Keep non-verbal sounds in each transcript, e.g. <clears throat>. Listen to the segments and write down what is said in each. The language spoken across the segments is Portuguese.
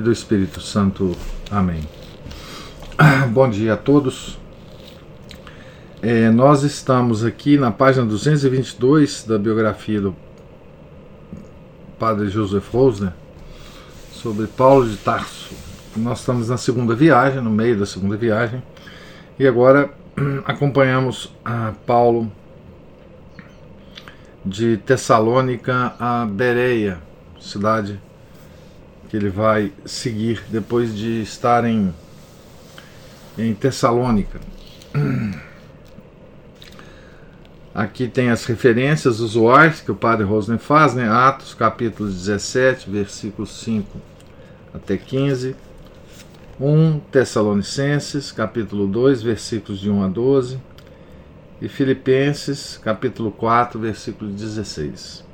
do Espírito Santo. Amém. <clears throat> Bom dia a todos. É, nós estamos aqui na página 222 da biografia do Padre Joseph Rosner sobre Paulo de Tarso. Nós estamos na segunda viagem, no meio da segunda viagem, e agora <clears throat> acompanhamos a Paulo de Tessalônica a Bereia, cidade que ele vai seguir depois de estar em, em Tessalônica. Aqui tem as referências usuais que o padre Rosner faz, né? Atos capítulo 17, versículos 5 até 15. 1 Tessalonicenses, capítulo 2, versículos de 1 a 12. E Filipenses, capítulo 4, versículo 16.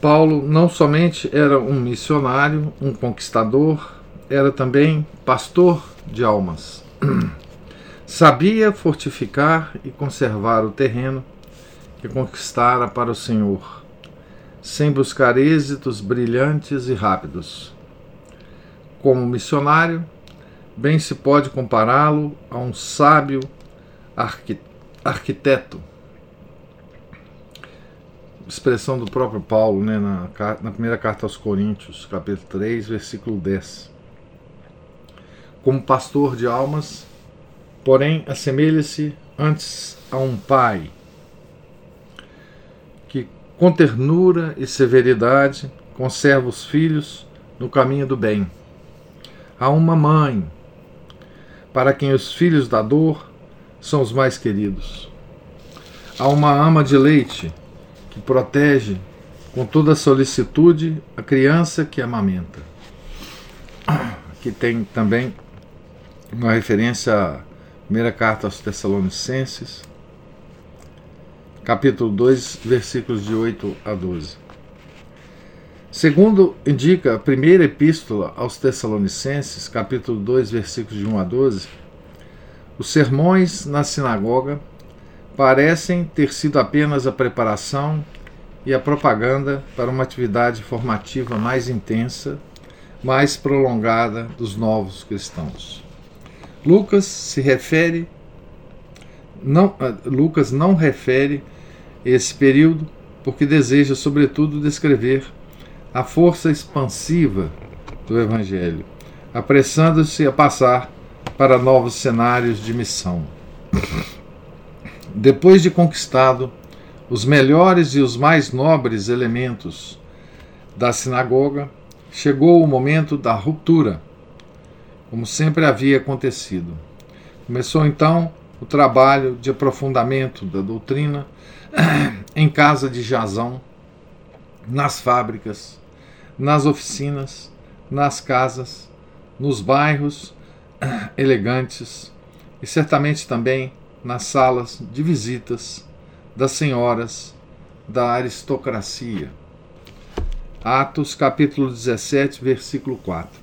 Paulo não somente era um missionário, um conquistador, era também pastor de almas. <clears throat> Sabia fortificar e conservar o terreno que conquistara para o Senhor, sem buscar êxitos brilhantes e rápidos. Como missionário, bem se pode compará-lo a um sábio arquiteto expressão do próprio Paulo né, na, na primeira carta aos Coríntios, capítulo 3, versículo 10. Como pastor de almas, porém assemelha-se antes a um pai que, com ternura e severidade, conserva os filhos no caminho do bem. A uma mãe, para quem os filhos da dor são os mais queridos. A uma ama de leite, que protege com toda solicitude a criança que amamenta. Aqui tem também uma referência à primeira carta aos Tessalonicenses, capítulo 2, versículos de 8 a 12. Segundo indica a primeira epístola aos Tessalonicenses, capítulo 2, versículos de 1 a 12, os sermões na sinagoga parecem ter sido apenas a preparação e a propaganda para uma atividade formativa mais intensa, mais prolongada dos novos cristãos. Lucas se refere não, ah, Lucas não refere esse período porque deseja, sobretudo, descrever a força expansiva do Evangelho, apressando-se a passar para novos cenários de missão. Depois de conquistado os melhores e os mais nobres elementos da sinagoga, chegou o momento da ruptura, como sempre havia acontecido. Começou então o trabalho de aprofundamento da doutrina <clears throat> em casa de Jazão, nas fábricas, nas oficinas, nas casas, nos bairros <clears throat> elegantes e certamente também nas salas de visitas das senhoras da aristocracia. Atos capítulo 17, versículo 4.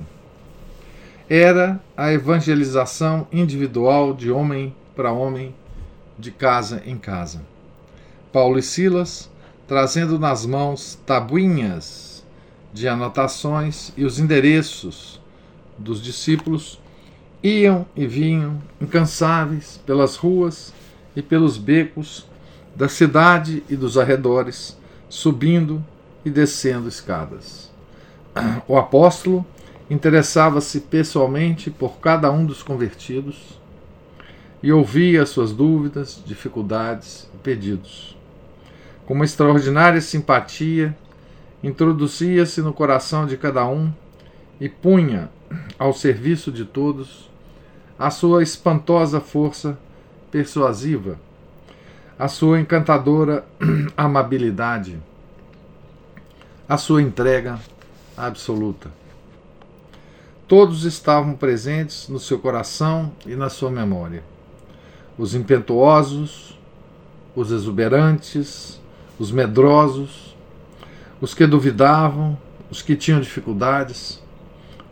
Era a evangelização individual de homem para homem, de casa em casa. Paulo e Silas, trazendo nas mãos tabuinhas de anotações e os endereços dos discípulos, Iam e vinham, incansáveis, pelas ruas e pelos becos da cidade e dos arredores, subindo e descendo escadas. <clears throat> O apóstolo interessava-se pessoalmente por cada um dos convertidos e ouvia suas dúvidas, dificuldades e pedidos. Com uma extraordinária simpatia, introduzia-se no coração de cada um e punha ao serviço de todos a sua espantosa força persuasiva, a sua encantadora <clears throat> amabilidade, a sua entrega absoluta. todos estavam presentes no seu coração e na sua memória. Os impetuosos, os exuberantes, os medrosos, os que duvidavam, os que tinham dificuldades,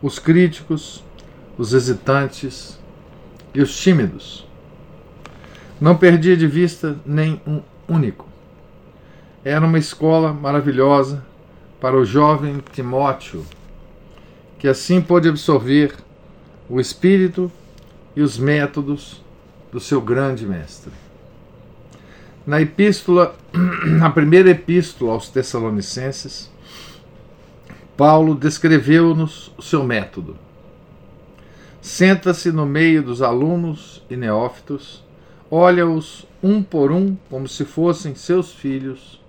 os críticos, os hesitantes e os tímidos. Não perdia de vista nem um único. Era uma escola maravilhosa para o jovem Timóteo, que assim pôde absorver o espírito e os métodos do seu grande mestre. Na epístola, <clears throat> na primeira epístola aos Tessalonicenses, Paulo descreveu-nos o seu método. Senta-se no meio dos alunos e neófitos, olha-os um por um como se fossem seus filhos,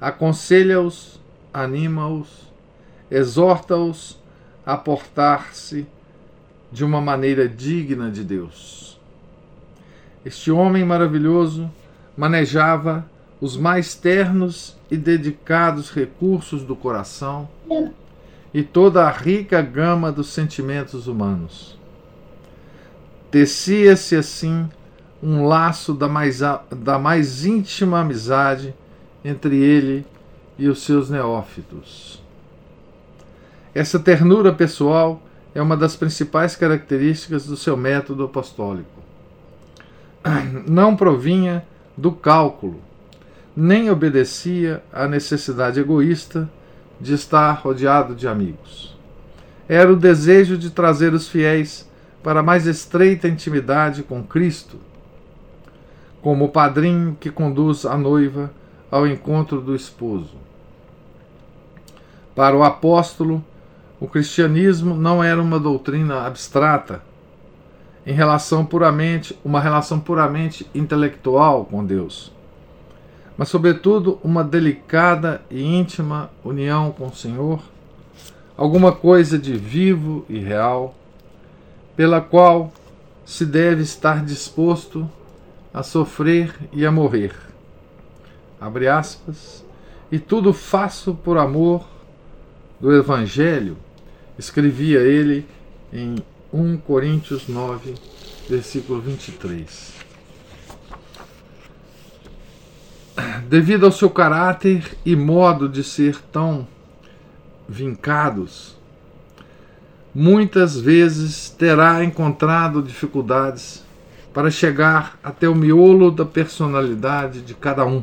aconselha-os, anima-os, exorta-os a portar-se de uma maneira digna de Deus. Este homem maravilhoso manejava os mais ternos e dedicados recursos do coração e toda a rica gama dos sentimentos humanos. Tecia-se assim um laço da mais, da mais íntima amizade entre ele e os seus neófitos. Essa ternura pessoal é uma das principais características do seu método apostólico. <clears throat> Não provinha do cálculo, nem obedecia à necessidade egoísta de estar rodeado de amigos. Era o desejo de trazer os fiéis para mais estreita intimidade com Cristo, como o padrinho que conduz a noiva ao encontro do esposo. Para o apóstolo, o cristianismo não era uma doutrina abstrata, em relação puramente, uma relação puramente intelectual com Deus, mas sobretudo uma delicada e íntima união com o Senhor, alguma coisa de vivo e real, pela qual se deve estar disposto a sofrer e a morrer. Abre aspas. E tudo faço por amor do Evangelho, escrevia ele em 1 Coríntios 9, versículo 23. Devido ao seu caráter e modo de ser tão vincados, muitas vezes terá encontrado dificuldades para chegar até o miolo da personalidade de cada um,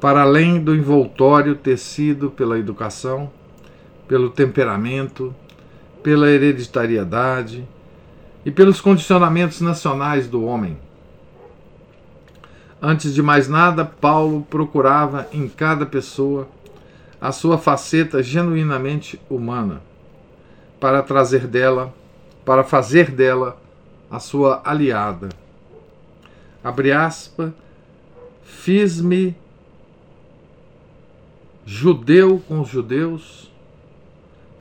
para além do envoltório tecido pela educação, pelo temperamento, pela hereditariedade e pelos condicionamentos nacionais do homem. Antes de mais nada, Paulo procurava em cada pessoa a sua faceta genuinamente humana, para trazer dela, para fazer dela a sua aliada. Abre aspas, fiz-me judeu com os judeus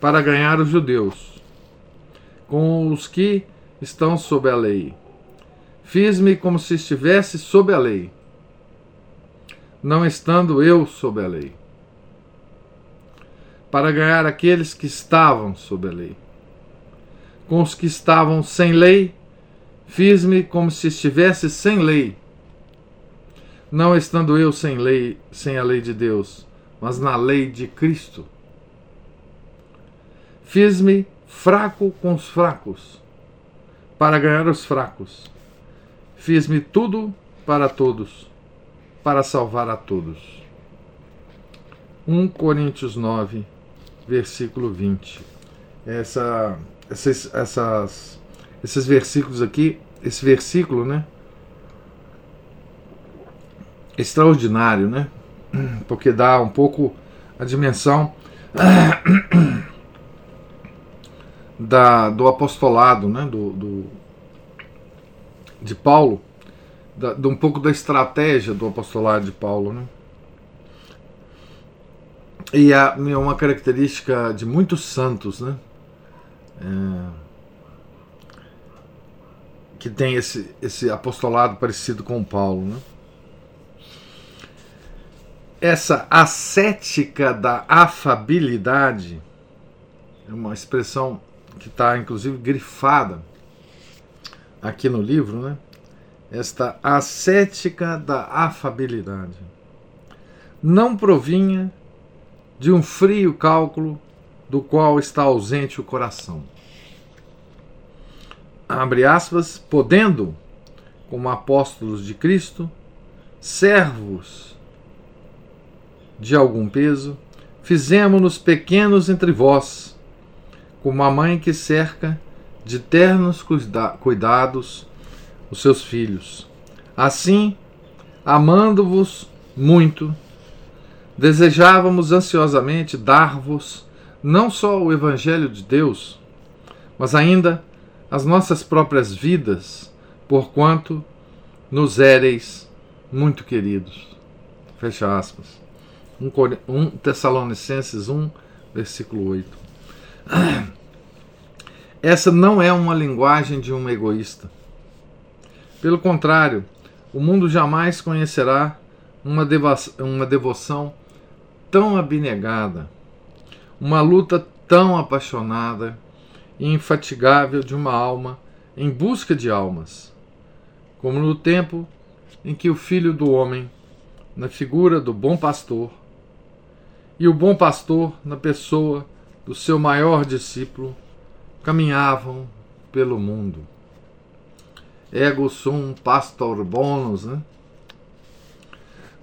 para ganhar os judeus com os que estão sob a lei. Fiz-me como se estivesse sob a lei, não estando eu sob a lei, para ganhar aqueles que estavam sob a lei. Com os que estavam sem lei, fiz-me como se estivesse sem lei, não estando eu sem lei, sem a lei de Deus, mas na lei de Cristo. Fiz-me fraco com os fracos, para ganhar os fracos. Fiz-me tudo para todos, para salvar a todos. 1 Coríntios 9, versículo 20. Essa, esses, essas, esses versículos aqui, esse versículo, né? Extraordinário, né? <clears throat> Porque dá um pouco a dimensão <clears throat> da, do apostolado, né, do, do de Paulo, da, de um pouco da estratégia do apostolado de Paulo. Né? E é uma característica de muitos santos, né? É, que tem esse, esse apostolado parecido com Paulo. Né? Essa ascética da afabilidade é uma expressão que está inclusive grifada aqui no livro, né? Esta ascética da afabilidade não provinha de um frio cálculo do qual está ausente o coração. Abre aspas, podendo, como apóstolos de Cristo, servos de algum peso, fizemos-nos pequenos entre vós, como a mãe que cerca de ternos cuida cuidados os seus filhos. Assim, amando-vos muito, desejávamos ansiosamente dar-vos não só o Evangelho de Deus, mas ainda as nossas próprias vidas, porquanto nos éreis muito queridos. Fecha aspas. 1 Tessalonicenses 1, versículo 8. <clears throat> Essa não é uma linguagem de um egoísta. Pelo contrário, o mundo jamais conhecerá uma, uma devoção tão abnegada, uma luta tão apaixonada e infatigável de uma alma em busca de almas, como no tempo em que o Filho do Homem, na figura do bom pastor, e o bom pastor, na pessoa do seu maior discípulo, caminhavam pelo mundo. Ego sum pastor bonus, né?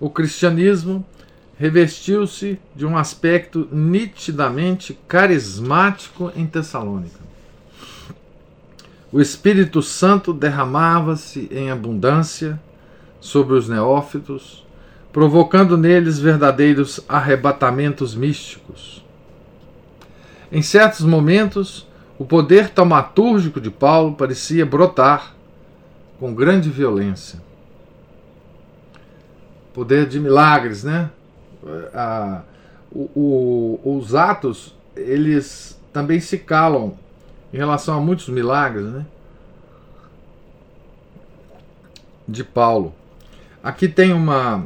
O cristianismo revestiu-se de um aspecto nitidamente carismático em Tessalônica. O Espírito Santo derramava-se em abundância sobre os neófitos, provocando neles verdadeiros arrebatamentos místicos. Em certos momentos, o poder taumatúrgico de Paulo parecia brotar com grande violência. Poder de milagres, né? a, o, o, os atos eles também se calam em relação a muitos milagres né, de Paulo. Aqui tem uma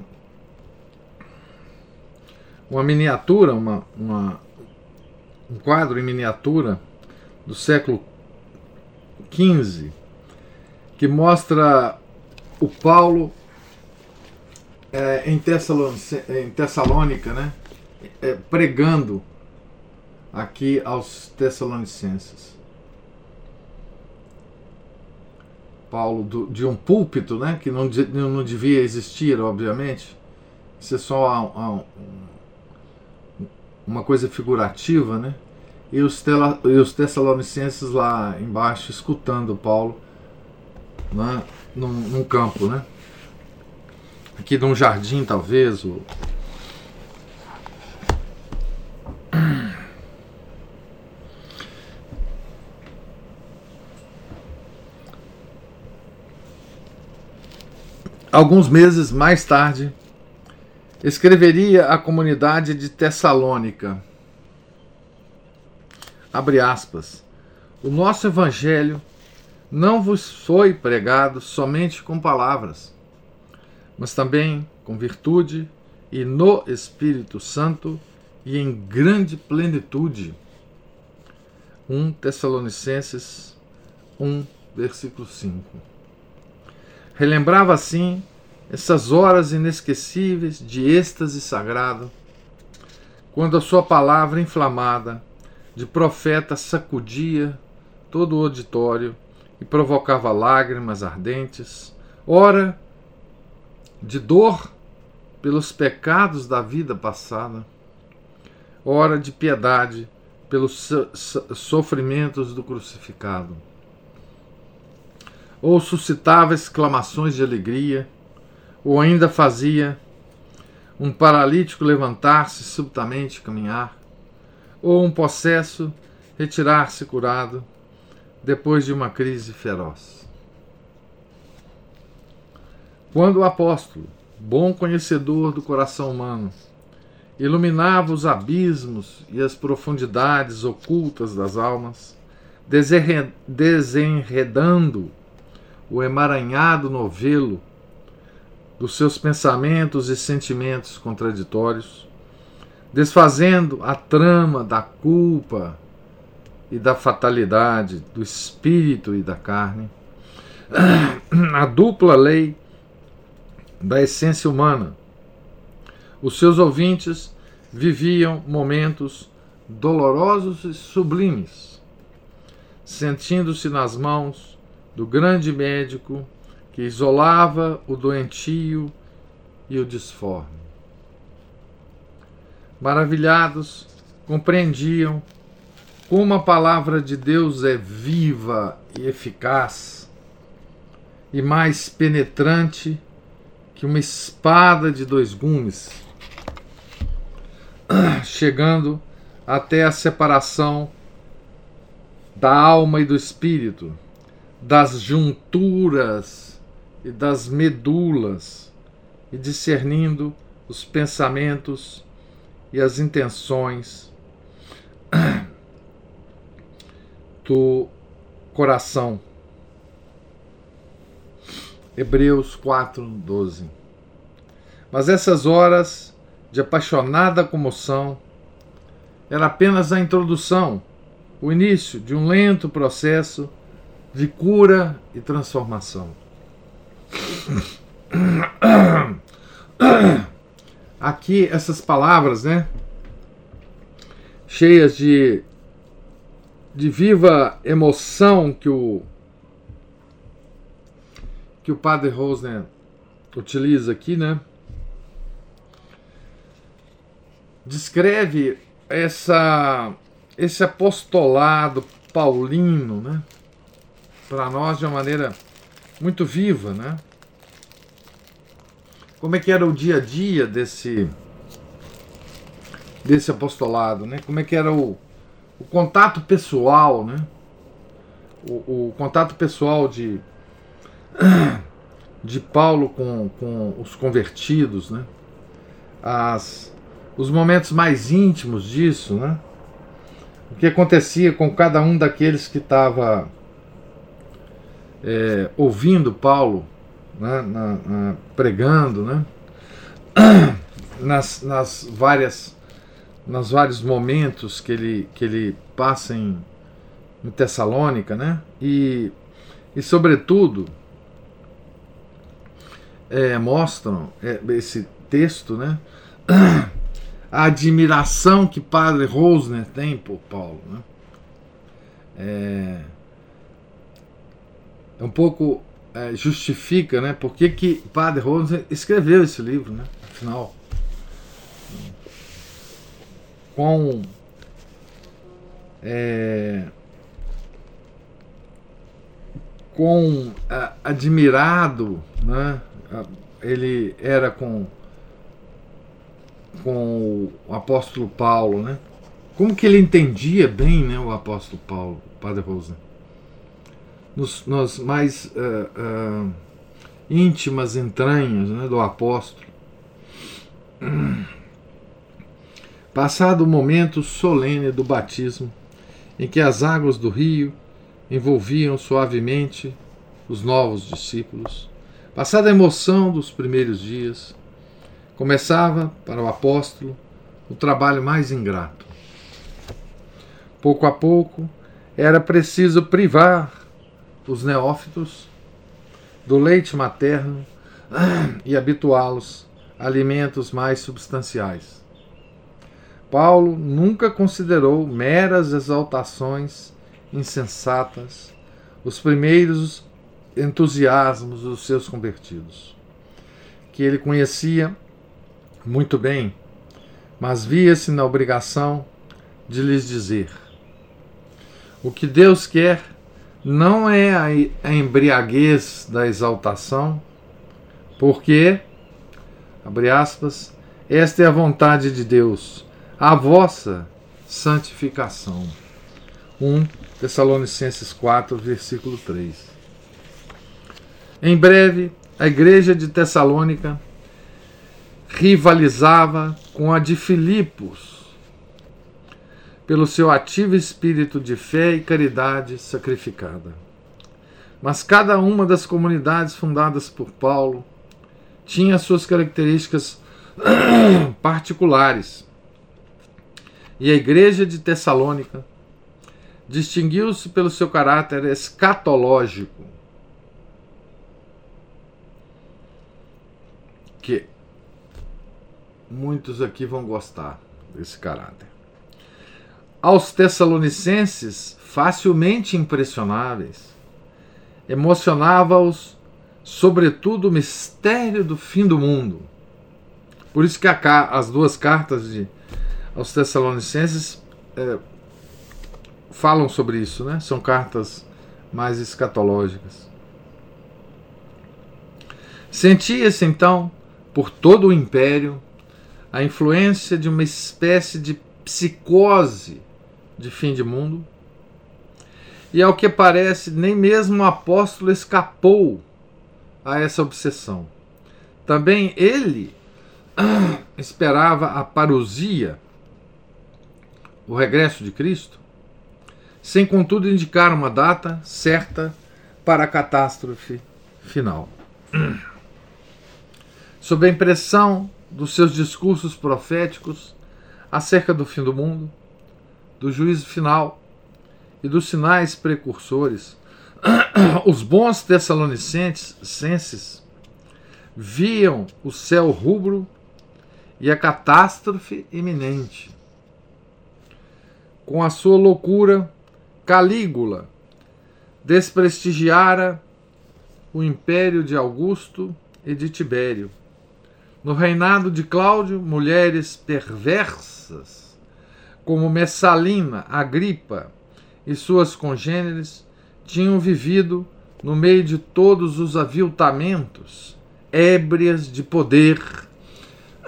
uma miniatura, uma, uma, um quadro em miniatura do século XV que mostra o Paulo é, em, em Tessalônica, né, é, pregando aqui aos Tessalonicenses. Paulo do, de um púlpito, né, que não, não devia existir, obviamente. Isso é só uma, uma coisa figurativa, né? E os, tela, e os Tessalonicenses lá embaixo escutando Paulo né, num, num campo, né? aqui num jardim, talvez. Ou... Alguns meses mais tarde, escreveria à comunidade de Tessalônica. Abre aspas. O nosso evangelho não vos foi pregado somente com palavras mas também com virtude e no Espírito Santo e em grande plenitude. 1 Tessalonicenses 1, versículo 5. Relembrava assim essas horas inesquecíveis de êxtase sagrado, quando a sua palavra inflamada de profeta sacudia todo o auditório e provocava lágrimas ardentes, ora de dor pelos pecados da vida passada, hora de piedade pelos sofrimentos do crucificado. Ou suscitava exclamações de alegria, ou ainda fazia um paralítico levantar-se subitamente caminhar, ou um possesso retirar-se curado depois de uma crise feroz. Quando o apóstolo, bom conhecedor do coração humano, iluminava os abismos e as profundidades ocultas das almas, desenredando o emaranhado novelo dos seus pensamentos e sentimentos contraditórios, desfazendo a trama da culpa e da fatalidade, do espírito e da carne, <clears throat> a dupla lei da essência humana. Os seus ouvintes viviam momentos dolorosos e sublimes, sentindo-se nas mãos do grande médico que isolava o doentio e o disforme. Maravilhados, compreendiam como a palavra de Deus é viva e eficaz e mais penetrante que uma espada de dois gumes, <clears throat> chegando até a separação da alma e do espírito, das junturas e das medulas, e discernindo os pensamentos e as intenções <clears throat> do coração. Hebreus 4, 12. Mas essas horas de apaixonada comoção era apenas a introdução, o início de um lento processo de cura e transformação. Aqui essas palavras, né? Cheias de, de viva emoção que o que o padre Rosner utiliza aqui, né? Descreve essa esse apostolado paulino, né? Para nós de uma maneira muito viva, né? Como é que era o dia a dia desse desse apostolado, né? Como é que era o, o contato pessoal, né? O, o contato pessoal de <clears throat> de Paulo com, com os convertidos, né? As, os momentos mais íntimos disso, né? O que acontecia com cada um daqueles que estava é, ouvindo Paulo né? na, na, pregando, né? <clears throat> Nas, nas várias nos vários momentos que ele, que ele passa em, em Tessalônica, né? E, e sobretudo é, mostram é, esse texto, né? A admiração que Padre Rosner tem por Paulo, né? É, é um pouco é, justifica, né? Por que, que Padre Rosner escreveu esse livro, né? Afinal, com é, com admirado, né? ele era com com o apóstolo Paulo, né? Como que ele entendia bem, né, o apóstolo Paulo, Padre Rosa? Nos, nos mais uh, uh, íntimas entranhas né, do apóstolo. Passado o momento solene do batismo, em que as águas do rio envolviam suavemente os novos discípulos, Passada a emoção dos primeiros dias, começava para o apóstolo o trabalho mais ingrato. Pouco a pouco, era preciso privar os neófitos do leite materno e habituá-los a alimentos mais substanciais. Paulo nunca considerou meras exaltações insensatas os primeiros entusiasmos dos seus convertidos, que ele conhecia muito bem, mas via-se na obrigação de lhes dizer: o que Deus quer não é a embriaguez da exaltação, porque, abre aspas, esta é a vontade de Deus, a vossa santificação. 1 Tessalonicenses 4, versículo 3. Em breve, a igreja de Tessalônica rivalizava com a de Filipos pelo seu ativo espírito de fé e caridade sacrificada. Mas cada uma das comunidades fundadas por Paulo tinha suas características <clears throat> particulares. E a igreja de Tessalônica distinguiu-se pelo seu caráter escatológico, que muitos aqui vão gostar desse caráter. Aos Tessalonicenses, facilmente impressionáveis, emocionava-os, sobretudo, o mistério do fim do mundo. Por isso que as duas cartas de, aos Tessalonicenses é, falam sobre isso, né? São cartas mais escatológicas. Sentia-se então, por todo o império, a influência de uma espécie de psicose de fim de mundo. E ao que parece, nem mesmo o apóstolo escapou a essa obsessão. Também ele <clears throat> esperava a parousia, o regresso de Cristo, sem contudo indicar uma data certa para a catástrofe final. Sob a impressão dos seus discursos proféticos acerca do fim do mundo, do juízo final e dos sinais precursores, <clears throat> os bons tessalonicenses viam o céu rubro e a catástrofe iminente. Com a sua loucura, Calígula desprestigiara o império de Augusto e de Tibério. No reinado de Cláudio, mulheres perversas, como Messalina, Agripa e suas congêneres, tinham vivido no meio de todos os aviltamentos, ébrias de poder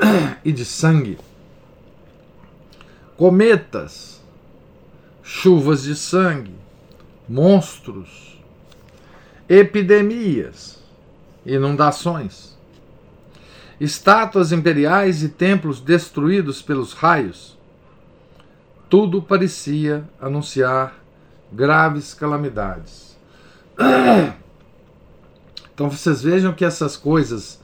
<clears throat> e de sangue. Cometas, chuvas de sangue, monstros, epidemias, inundações, estátuas imperiais e templos destruídos pelos raios. Tudo parecia anunciar graves calamidades. <coughs> Então vocês vejam que essas coisas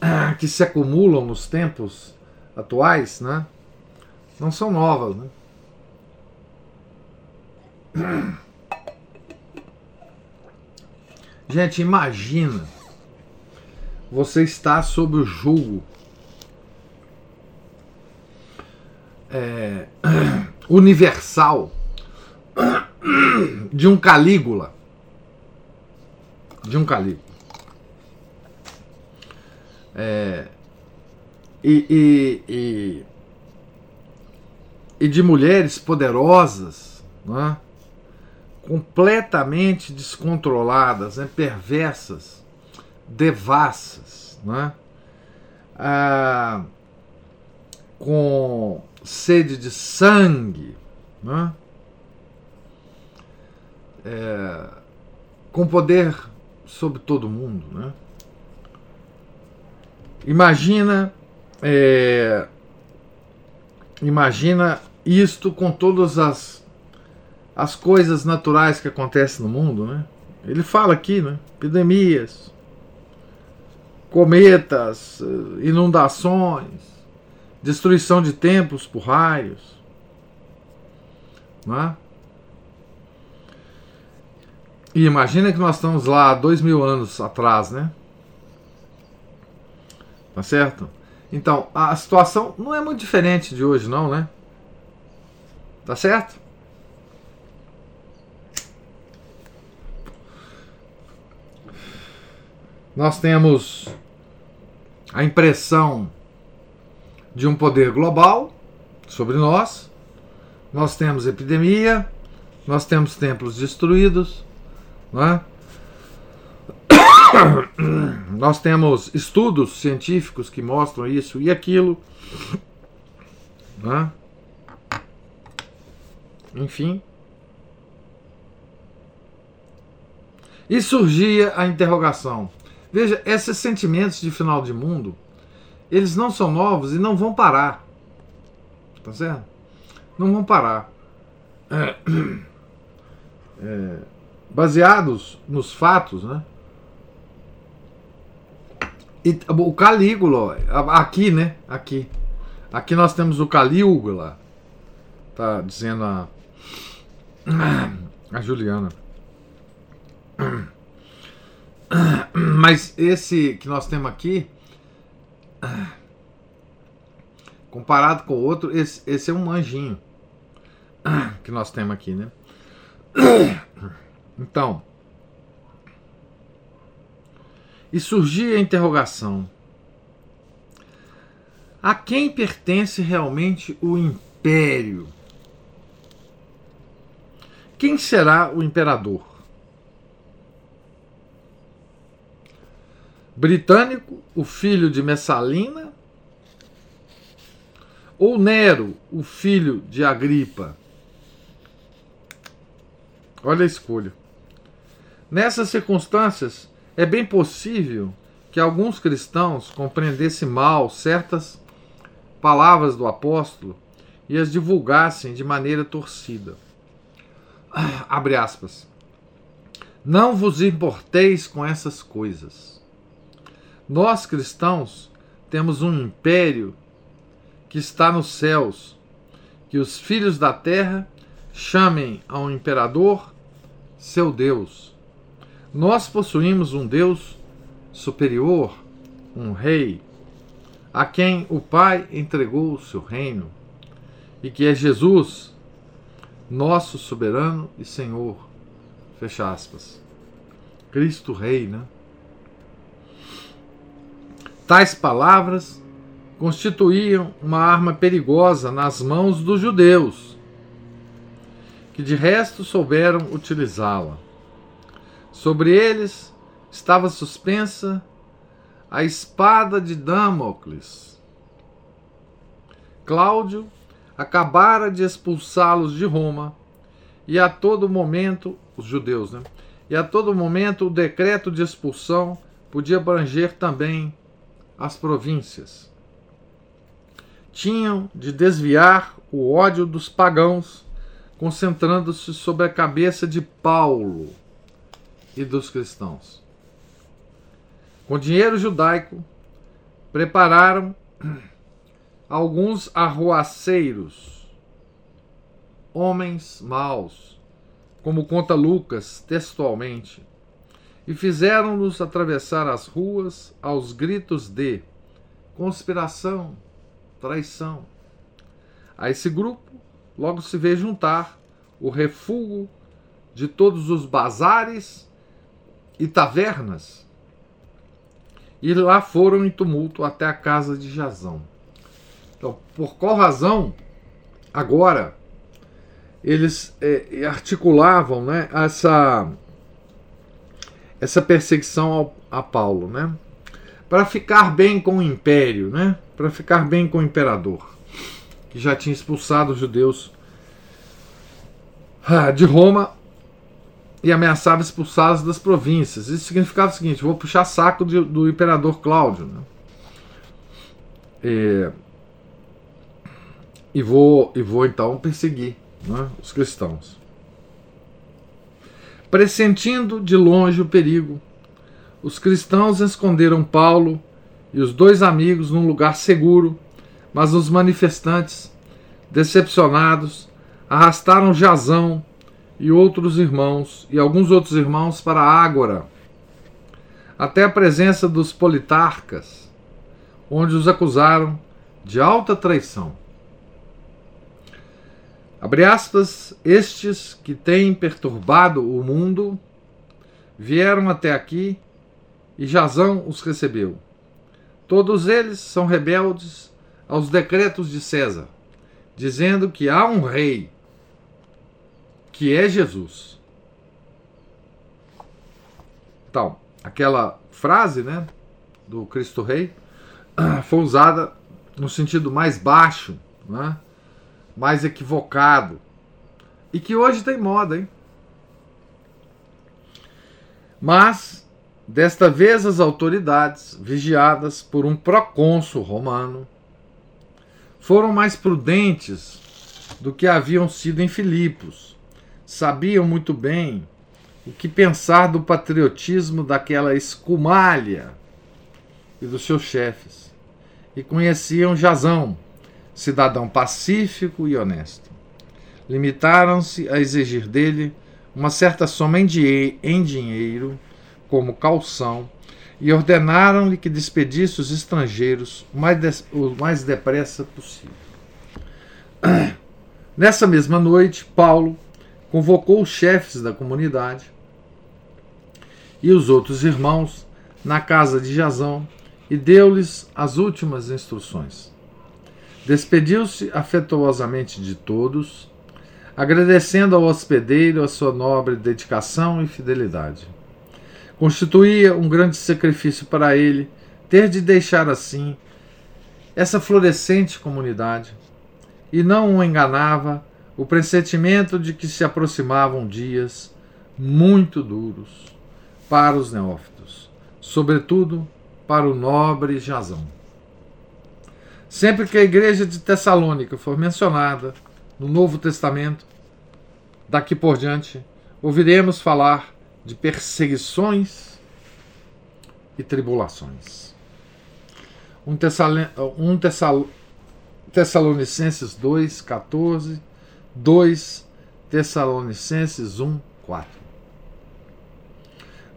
<coughs> que se acumulam nos tempos atuais, né, não são novas, né? Gente, imagina você está sob o julgo é, <clears throat> universal <clears throat> de um Calígula. De um Calígula. É, e, e, e, e de mulheres poderosas, não é? Completamente descontroladas, né, perversas, devassas, né, ah, com sede de sangue, né, é, com poder sobre todo mundo. Né. Imagina, é, imagina isto com todas as as coisas naturais que acontecem no mundo, né? Ele fala aqui, né? Epidemias, cometas, eh, inundações, destruição de templos por raios, né? E imagina que nós estamos lá dois mil anos atrás, né? Tá certo? Então, a situação não é muito diferente de hoje, não, né? Tá certo? Nós temos a impressão de um poder global sobre nós, nós temos epidemia, nós temos templos destruídos, é? <coughs> nós temos estudos científicos que mostram isso e aquilo. É? Enfim. E surgia a interrogação: Veja, esses sentimentos de final de mundo, eles não são novos e não vão parar. Tá certo? Não vão parar. É, <clears throat> é, baseados nos fatos, né? E, o Calígula, aqui, né? Aqui. Aqui nós temos o Calígula. Tá dizendo a. <clears throat> A Juliana. Mas esse que nós temos aqui, comparado com o outro, esse, esse é um anjinho que nós temos aqui, né? <coughs> Então, e surgia a interrogação: a quem pertence realmente o império? Quem será o imperador? Britânico, o filho de Messalina? Ou Nero, o filho de Agripa? Olha a escolha. Nessas circunstâncias, é bem possível que alguns cristãos compreendessem mal certas palavras do apóstolo e as divulgassem de maneira torcida. Abre aspas. Não vos importeis com essas coisas. Nós cristãos temos um império que está nos céus, que os filhos da terra chamem ao imperador seu Deus. Nós possuímos um Deus superior, um rei, a quem o Pai entregou o seu reino, e que é Jesus, nosso soberano e Senhor. Fecha aspas. Cristo Rei, né? Tais palavras constituíam uma arma perigosa nas mãos dos judeus, que de resto souberam utilizá-la. Sobre eles estava suspensa a espada de Damocles. Cláudio acabara de expulsá-los de Roma e a todo momento, os judeus, né? E a todo momento o decreto de expulsão podia abranger também as províncias. Tinham de desviar o ódio dos pagãos, concentrando-se sobre a cabeça de Paulo e dos cristãos. Com dinheiro judaico, prepararam alguns arruaceiros, homens maus, como conta Lucas textualmente, e fizeram-nos atravessar as ruas aos gritos de conspiração, traição. A esse grupo logo se vê juntar o refúgio de todos os bazares e tavernas. E lá foram em tumulto até a casa de Jazão. Então, por qual razão agora eles é, articulavam né, essa, essa perseguição ao, a Paulo? Né? Para ficar bem com o império, né? para ficar bem com o imperador, que já tinha expulsado os judeus ah, de Roma e ameaçava expulsá-los das províncias. Isso significava o seguinte: vou puxar saco de, do imperador Cláudio. Né? É, e vou, e vou então perseguir né, os cristãos. Pressentindo de longe o perigo, os cristãos esconderam Paulo e os dois amigos num lugar seguro, mas os manifestantes, decepcionados, arrastaram Jazão e outros irmãos e alguns outros irmãos para a Ágora, até a presença dos politarcas, onde os acusaram de alta traição. Abre aspas, estes que têm perturbado o mundo vieram até aqui e Jazão os recebeu. Todos eles são rebeldes aos decretos de César, dizendo que há um rei, que é Jesus. Então, aquela frase, né, do Cristo Rei, <clears throat> foi usada no sentido mais baixo, né? Mais equivocado. E que hoje tem moda, hein? Mas, desta vez, as autoridades, vigiadas por um procônsul romano, foram mais prudentes do que haviam sido em Filipos. Sabiam muito bem o que pensar do patriotismo daquela escumalha e dos seus chefes. E conheciam Jazão, cidadão pacífico e honesto. limitaram-se a exigir dele uma certa soma em, em dinheiro, como calção, e ordenaram-lhe que despedisse os estrangeiros o mais, o mais depressa possível. <clears throat> Nessa mesma noite, Paulo convocou os chefes da comunidade e os outros irmãos na casa de Jazão e deu-lhes as últimas instruções. Despediu-se afetuosamente de todos, agradecendo ao hospedeiro a sua nobre dedicação e fidelidade. Constituía um grande sacrifício para ele ter de deixar assim essa florescente comunidade, e não o enganava o pressentimento de que se aproximavam dias muito duros para os neófitos, sobretudo para o nobre Jazão. Sempre que a igreja de Tessalônica for mencionada no Novo Testamento, daqui por diante, ouviremos falar de perseguições e tribulações. Um, um Tessal... Tessalonicenses 2, 14, 2 Tessalonicenses 1, 4.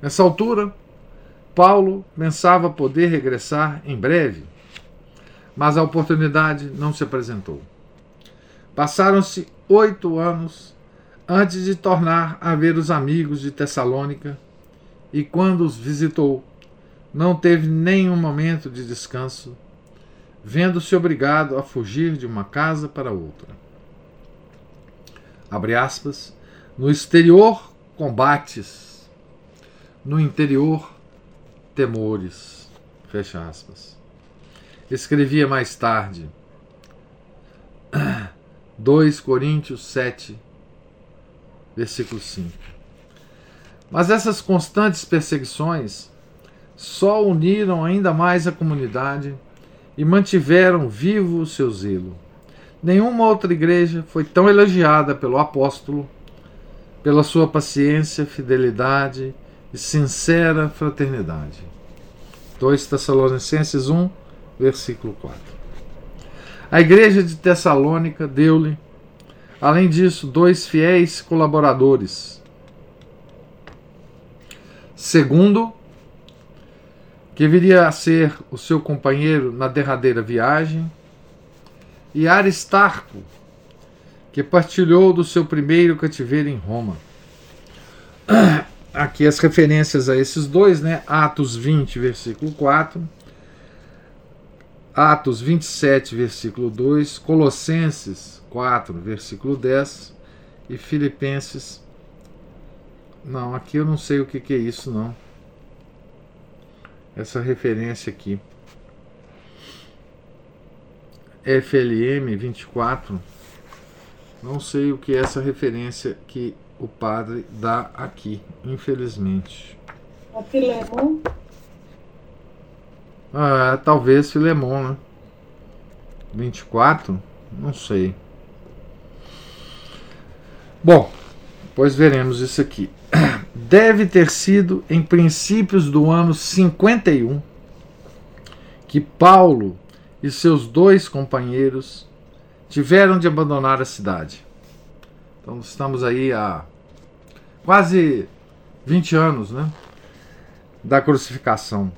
Nessa altura, Paulo pensava poder regressar em breve mas a oportunidade não se apresentou. Passaram-se oito anos antes de tornar a ver os amigos de Tessalônica, e quando os visitou, não teve nenhum momento de descanso, vendo-se obrigado a fugir de uma casa para outra. Abre aspas, no exterior, combates, no interior, temores. Fecha aspas. Escrevia mais tarde. <clears throat> 2 Coríntios 7, versículo 5. Mas essas constantes perseguições só uniram ainda mais a comunidade e mantiveram vivo o seu zelo. Nenhuma outra igreja foi tão elogiada pelo apóstolo pela sua paciência, fidelidade e sincera fraternidade. 2 Tessalonicenses 1, versículo 4. A igreja de Tessalônica deu-lhe, além disso, dois fiéis colaboradores. Segundo, que viria a ser o seu companheiro na derradeira viagem, e Aristarco, que partilhou do seu primeiro cativeiro em Roma. Aqui as referências a esses dois, né? Atos 20, versículo 4 Atos 27, versículo 2, Colossenses 4, versículo 10 e Filipenses. Não, aqui eu não sei o que, que é isso, não. Essa referência aqui. FLM 24. Não sei o que é essa referência que o padre dá aqui, infelizmente. A Filemon ah, talvez Filemon, né? 24? Não sei. Bom, pois veremos isso aqui. <clears throat> Deve ter sido em princípios do ano 51 que Paulo e seus dois companheiros tiveram de abandonar a cidade. Então estamos aí há quase 20 anos, né? Da crucificação.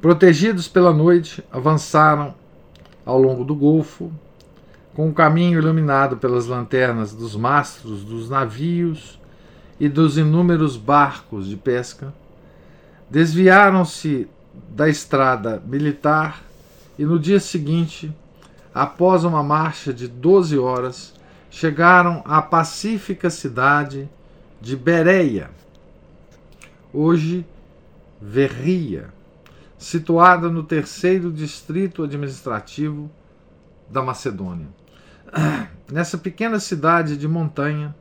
Protegidos pela noite, avançaram ao longo do golfo, com o caminho iluminado pelas lanternas dos mastros dos navios e dos inúmeros barcos de pesca. Desviaram-se da estrada militar e no dia seguinte, após uma marcha de 12 horas, chegaram à pacífica cidade de Bereia, hoje Verria situada no terceiro distrito administrativo da Macedônia. <clears throat> Nessa pequena cidade de montanha,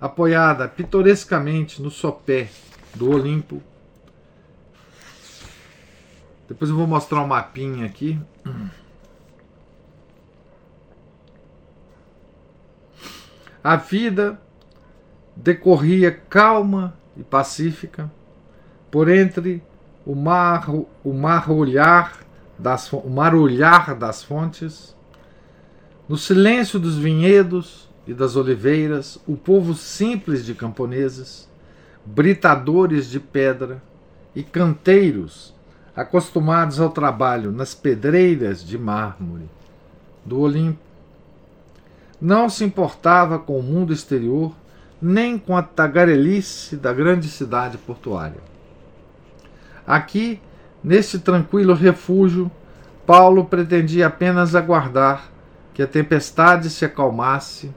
apoiada pitorescamente no sopé do Olimpo, depois eu vou mostrar um mapinha aqui. <clears throat> A vida decorria calma e pacífica por entre o mar, o marolhar das, o marulhar das fontes, No silêncio dos vinhedos e das oliveiras, o povo simples de camponeses, britadores de pedra e canteiros acostumados ao trabalho nas pedreiras de mármore do Olimpo, não se importava com o mundo exterior nem com a tagarelice da grande cidade portuária. Aqui, neste tranquilo refúgio, Paulo pretendia apenas aguardar que a tempestade se acalmasse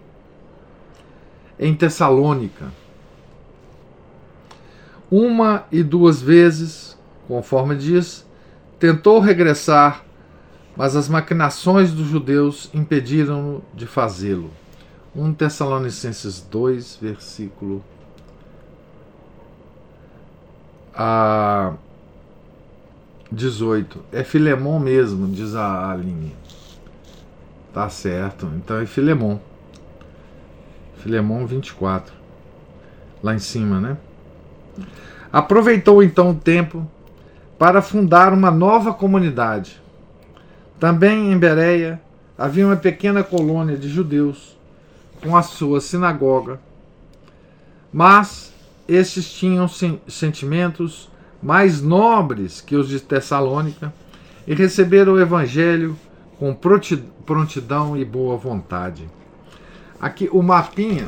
em Tessalônica. Uma e duas vezes, conforme diz, tentou regressar, mas as maquinações dos judeus impediram-no de fazê-lo. 1 Tessalonicenses 2, versículo a 18. É Filemon mesmo, diz a Aline. Tá certo. Então é Filemon. Filemon 24. Lá em cima, né? Aproveitou então o tempo para fundar uma nova comunidade. Também em Bereia havia uma pequena colônia de judeus com a sua sinagoga. Mas estes tinham sentimentos mais nobres que os de Tessalônica e receberam o evangelho com prontidão e boa vontade. Aqui o mapinha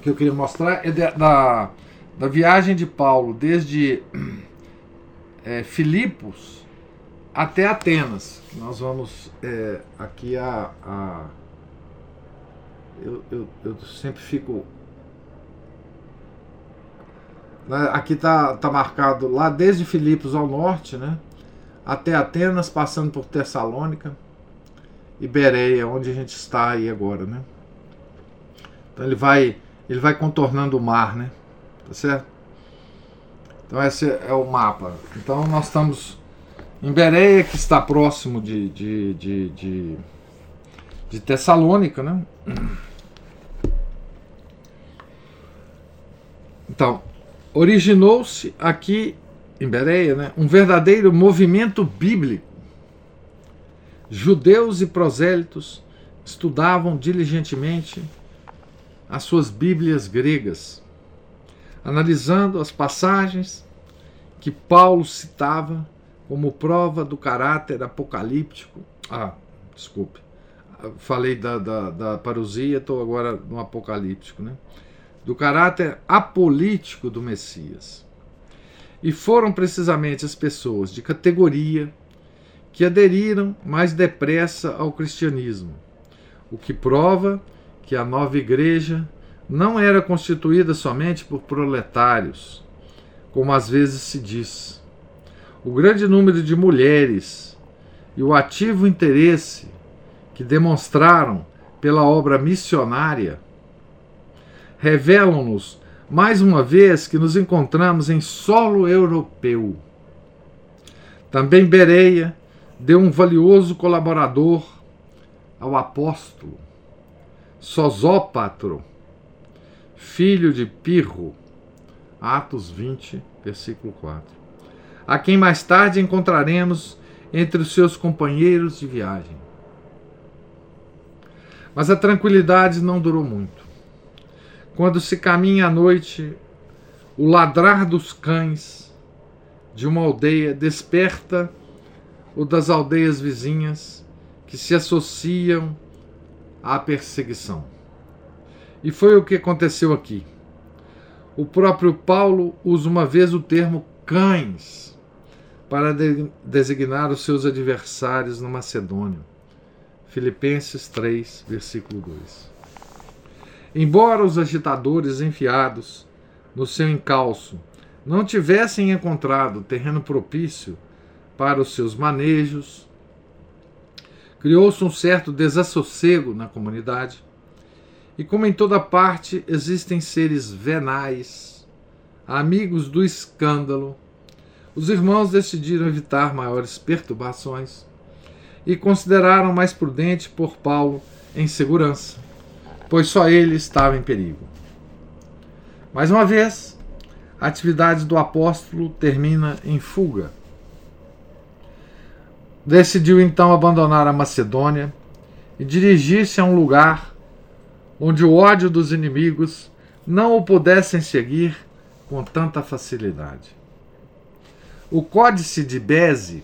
que eu queria mostrar é da, da viagem de Paulo desde é, <clears throat> Filipos até Atenas. Nós vamos é, aqui a, a eu, eu, eu sempre fico. Né, aqui tá, tá marcado lá desde Filipos ao norte, né? Até Atenas, passando por Tessalônica e Bereia, onde a gente está aí agora, né? Então ele vai, ele vai contornando o mar, né? Tá certo? Então esse é o mapa. Então nós estamos em Bereia, que está próximo de, de, de, de, de Tessalônica, né? Então, originou-se aqui em Bereia né, um verdadeiro movimento bíblico. Judeus e prosélitos estudavam diligentemente as suas Bíblias gregas, analisando as passagens que Paulo citava como prova do caráter apocalíptico. Ah, desculpe, falei da, da, da parousia, estou agora no apocalíptico, né? Do caráter apolítico do Messias. E foram precisamente as pessoas de categoria que aderiram mais depressa ao cristianismo, o que prova que a nova igreja não era constituída somente por proletários, como às vezes se diz. O grande número de mulheres e o ativo interesse que demonstraram pela obra missionária revelam-nos mais uma vez que nos encontramos em solo europeu. Também Bereia deu um valioso colaborador ao apóstolo, Sosópatro, filho de Pirro, Atos 20, versículo 4, a quem mais tarde encontraremos entre os seus companheiros de viagem. Mas a tranquilidade não durou muito. Quando se caminha à noite, o ladrar dos cães de uma aldeia desperta o das aldeias vizinhas que se associam à perseguição. E foi o que aconteceu aqui. O próprio Paulo usa uma vez o termo cães para de designar os seus adversários no Macedônio. Filipenses 3, versículo 2. Embora os agitadores enfiados no seu encalço não tivessem encontrado terreno propício para os seus manejos, criou-se um certo desassossego na comunidade. E como em toda parte existem seres venais, amigos do escândalo, os irmãos decidiram evitar maiores perturbações e consideraram mais prudente pôr Paulo em segurança pois só ele estava em perigo. Mais uma vez, a atividade do apóstolo termina em fuga. Decidiu então abandonar a Macedônia e dirigir-se a um lugar onde o ódio dos inimigos não o pudessem seguir com tanta facilidade. O Códice de Beze,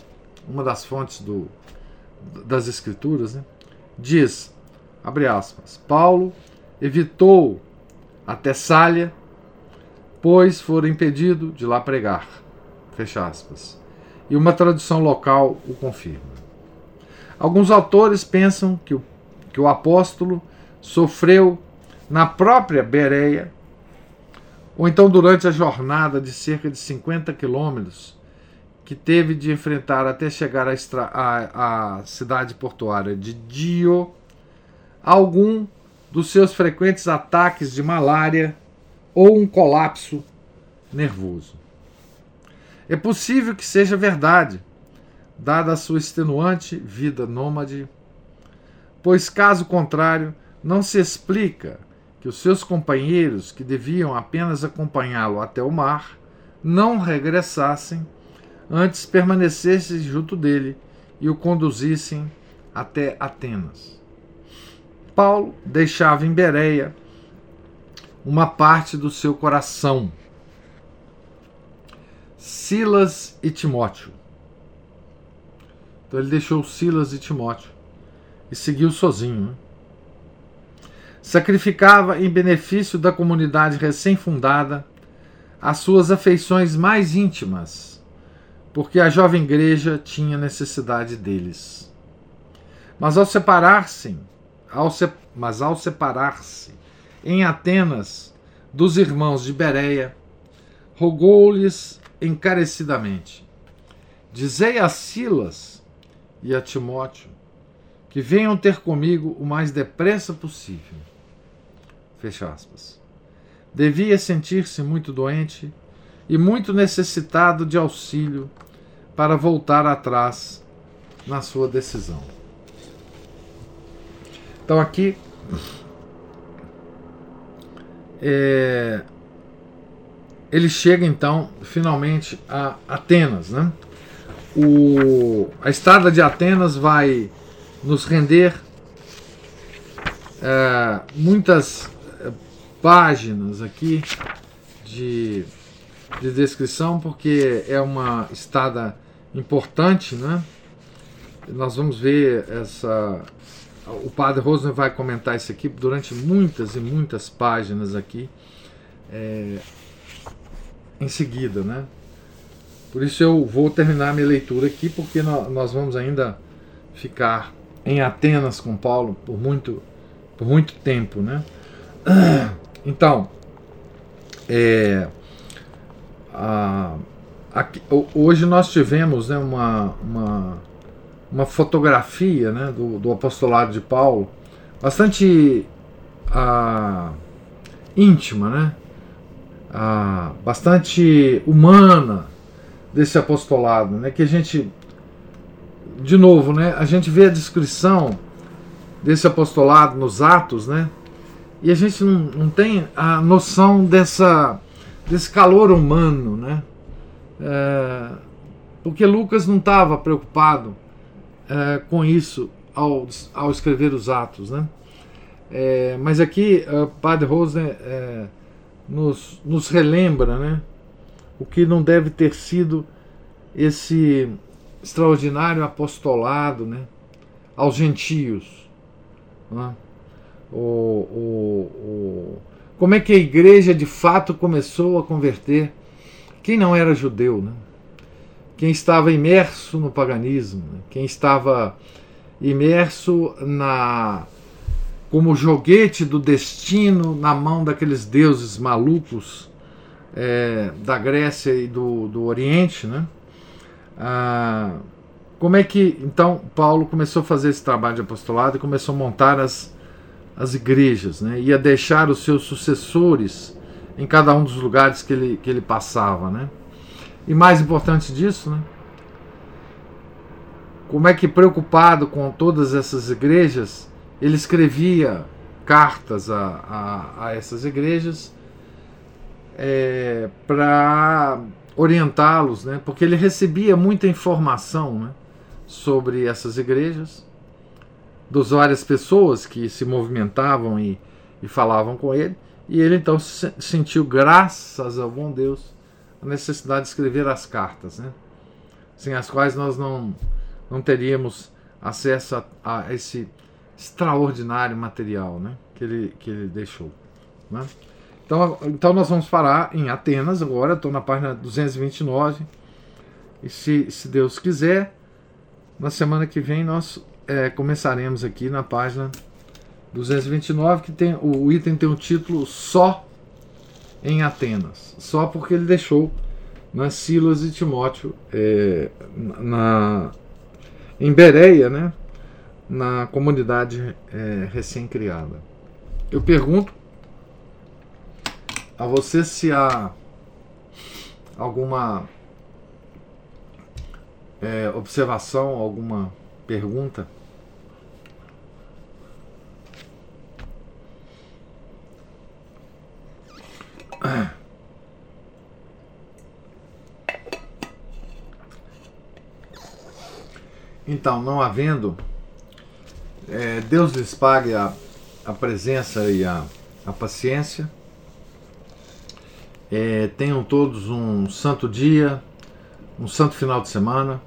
uma das fontes do, das Escrituras, né, diz, abre aspas, Paulo evitou a Tessália, pois fora impedido de lá pregar, fecha aspas. E uma tradução local o confirma. Alguns autores pensam que o, que o apóstolo sofreu na própria Bereia, ou então durante a jornada de cerca de 50 quilômetros que teve de enfrentar até chegar à, cidade portuária de Dio, algum dos seus frequentes ataques de malária ou um colapso nervoso. É possível que seja verdade, dada a sua extenuante vida nômade, pois, caso contrário, não se explica que os seus companheiros, que deviam apenas acompanhá-lo até o mar, não regressassem, antes permanecessem junto dele e o conduzissem até Atenas. Paulo deixava em Bereia uma parte do seu coração. Silas e Timóteo então ele deixou Silas e Timóteo e seguiu sozinho. Né? Sacrificava em benefício da comunidade recém-fundada as suas afeições mais íntimas, porque a jovem igreja tinha necessidade deles. Mas ao separar-se, ao se, mas ao separar-se em Atenas dos irmãos de Bereia, rogou-lhes encarecidamente: Dizei a Silas e a Timóteo que venham ter comigo o mais depressa possível. Fecha aspas. Devia sentir-se muito doente e muito necessitado de auxílio para voltar atrás na sua decisão. Então aqui é, ele chega então finalmente a Atenas, né? o, a estrada de Atenas vai nos render é, muitas é, páginas aqui de, de descrição, porque é uma estrada importante, né? Nós vamos ver essa. O padre Rosner vai comentar isso aqui durante muitas e muitas páginas aqui é, em seguida, né? Por isso eu vou terminar minha leitura aqui, porque nós vamos ainda ficar em Atenas com Paulo por muito, por muito tempo. Né? <clears throat> Então, é, a, aqui, hoje nós tivemos né, uma, uma, uma fotografia né, do, do apostolado de Paulo bastante a, íntima, né? A, bastante humana desse apostolado, né? Que a gente, de novo, né? A gente vê a descrição desse apostolado nos Atos, né? E a gente não, não tem a noção dessa, desse calor humano, né? É, porque Lucas não estava preocupado é, com isso ao, ao escrever os Atos, né? É, mas aqui o Padre Rosen é, nos, nos relembra, né? o que não deve ter sido esse extraordinário apostolado né, aos gentios. Né? O, o, o, como é que a igreja de fato começou a converter quem não era judeu, né? Quem estava imerso no paganismo, né? quem estava imerso na como joguete do destino na mão daqueles deuses malucos é, da Grécia e do, do Oriente, né? Ah, como é que então Paulo começou a fazer esse trabalho de apostolado e começou a montar as, as igrejas, né? Ia deixar os seus sucessores em cada um dos lugares que ele, que ele passava, né? E mais importante disso, né? Como é que preocupado com todas essas igrejas, ele escrevia cartas a, a, a essas igrejas é, para orientá-los, né? porque ele recebia muita informação né? sobre essas igrejas das várias pessoas que se movimentavam e, e falavam com ele, e ele então se sentiu, graças ao bom Deus, a necessidade de escrever as cartas, né? sem as quais nós não, não teríamos acesso a, a esse extraordinário material né? que, ele, que ele deixou. Né? Então, então nós vamos parar em Atenas agora, estou na página 229. E se, se Deus quiser, na semana que vem nós é, começaremos aqui na página 229, que tem o item tem o título Só em Atenas. Só porque ele deixou né, Silas e Timóteo é, na, em Bereia, né, na comunidade é, recém-criada. Eu pergunto a você se há alguma é, observação, alguma pergunta? Então, não havendo, é, Deus lhes pague a, a presença e a, a paciência. É, tenham todos um santo dia, um santo final de semana.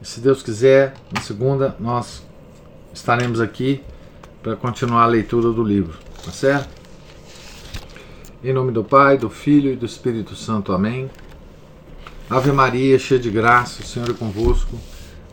E se Deus quiser, na segunda nós estaremos aqui para continuar a leitura do livro, tá certo? Em nome do Pai, do Filho e do Espírito Santo. Amém. Ave Maria, cheia de graça, o Senhor é convosco.